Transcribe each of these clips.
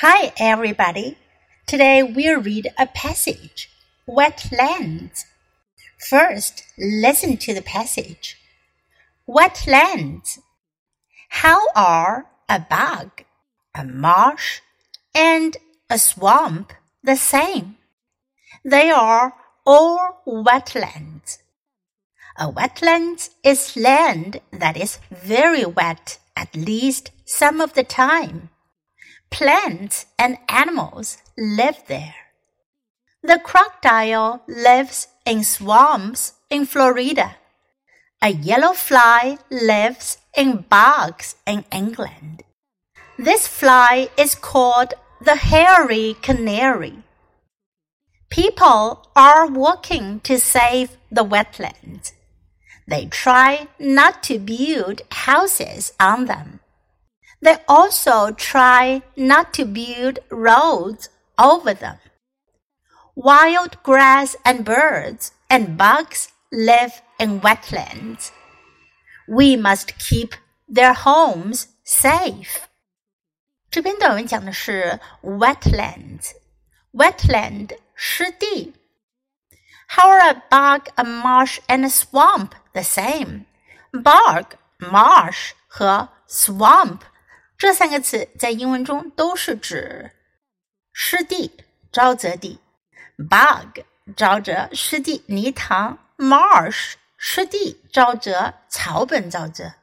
Hi, everybody. Today we'll read a passage, Wetlands. First, listen to the passage. Wetlands. How are a bog, a marsh, and a swamp the same? They are all wetlands. A wetland is land that is very wet at least some of the time. Plants and animals live there. The crocodile lives in swamps in Florida. A yellow fly lives in bogs in England. This fly is called the hairy canary. People are working to save the wetlands. They try not to build houses on them. They also try not to build roads over them. Wild grass and birds and bugs live in wetlands. We must keep their homes safe. 这篇短文讲的是 wetlands。wetland 湿地。How are a bog, a marsh, and a swamp the same? Bog, marsh 和 swamp 这三个词在英文中都是指湿地、沼泽地；bog 沼泽、湿地、泥塘；marsh 湿地、沼泽、草本沼泽；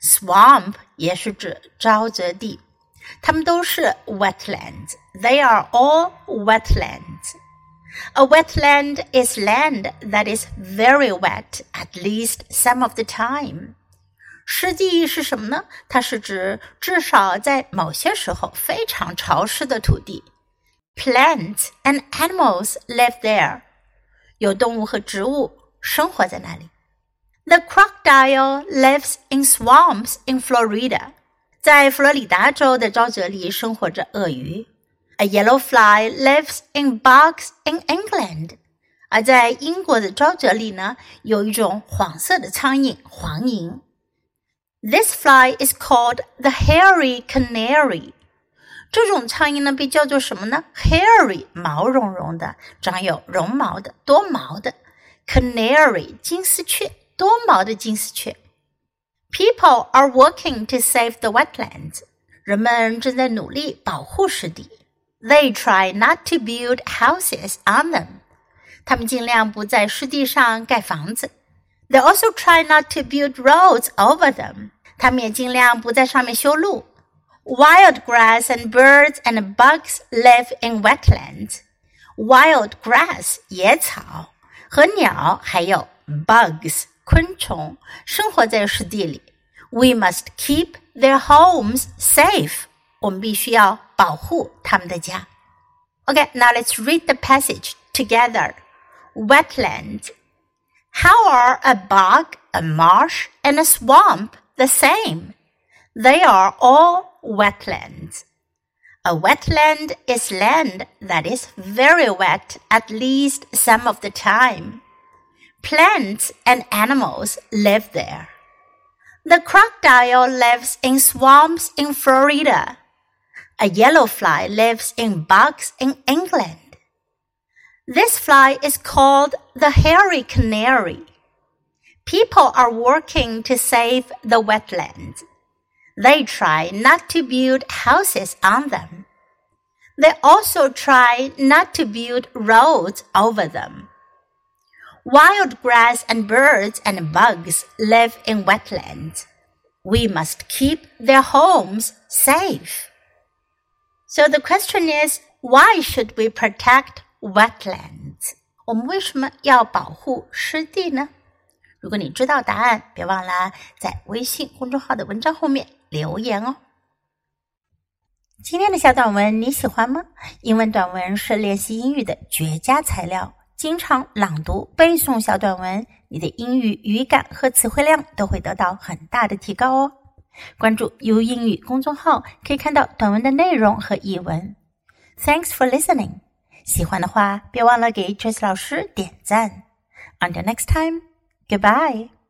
swamp 也是指沼泽地。它们都是 wetlands. They are all wetlands. A wetland is land that is very wet at least some of the time. 湿地是什么呢？它是指至少在某些时候非常潮湿的土地。Plants and animals live there，有动物和植物生活在那里。The crocodile lives in swamps in Florida，在佛罗里达州的沼泽里生活着鳄鱼。A yellow fly lives in bogs in England，而在英国的沼泽里呢，有一种黄色的苍蝇——黄蝇。This fly is called the hairy canary. 这种苍蝇呢，被叫做什么呢？Hairy，毛茸茸的，长有绒毛的，多毛的。Canary，金丝雀，多毛的金丝雀。People are working to save the wetlands. 人们正在努力保护湿地。They try not to build houses on them. 他们尽量不在湿地上盖房子。 They also try not to build roads over them. 他们也尽量不在上面修路。Wild grass and birds and bugs live in wetlands. Wild grass 野草和鸟还有 bugs 昆虫生活在湿地里。We must keep their homes safe. 我们必须要保护他们的家。Okay, now let's read the passage together. Wetlands. how are a bog, a marsh, and a swamp the same? They are all wetlands. A wetland is land that is very wet at least some of the time. Plants and animals live there. The crocodile lives in swamps in Florida. A yellow fly lives in bogs in England. This fly is called the hairy canary. People are working to save the wetlands. They try not to build houses on them. They also try not to build roads over them. Wild grass and birds and bugs live in wetlands. We must keep their homes safe. So the question is, why should we protect wetlands？我们为什么要保护湿地呢？如果你知道答案，别忘了在微信公众号的文章后面留言哦。今天的小短文你喜欢吗？英文短文是练习英语的绝佳材料，经常朗读背诵小短文，你的英语语感和词汇量都会得到很大的提高哦。关注 U 英语公众号，可以看到短文的内容和译文。Thanks for listening。喜欢的话，别忘了给 Trace 老师点赞。Until next time, goodbye.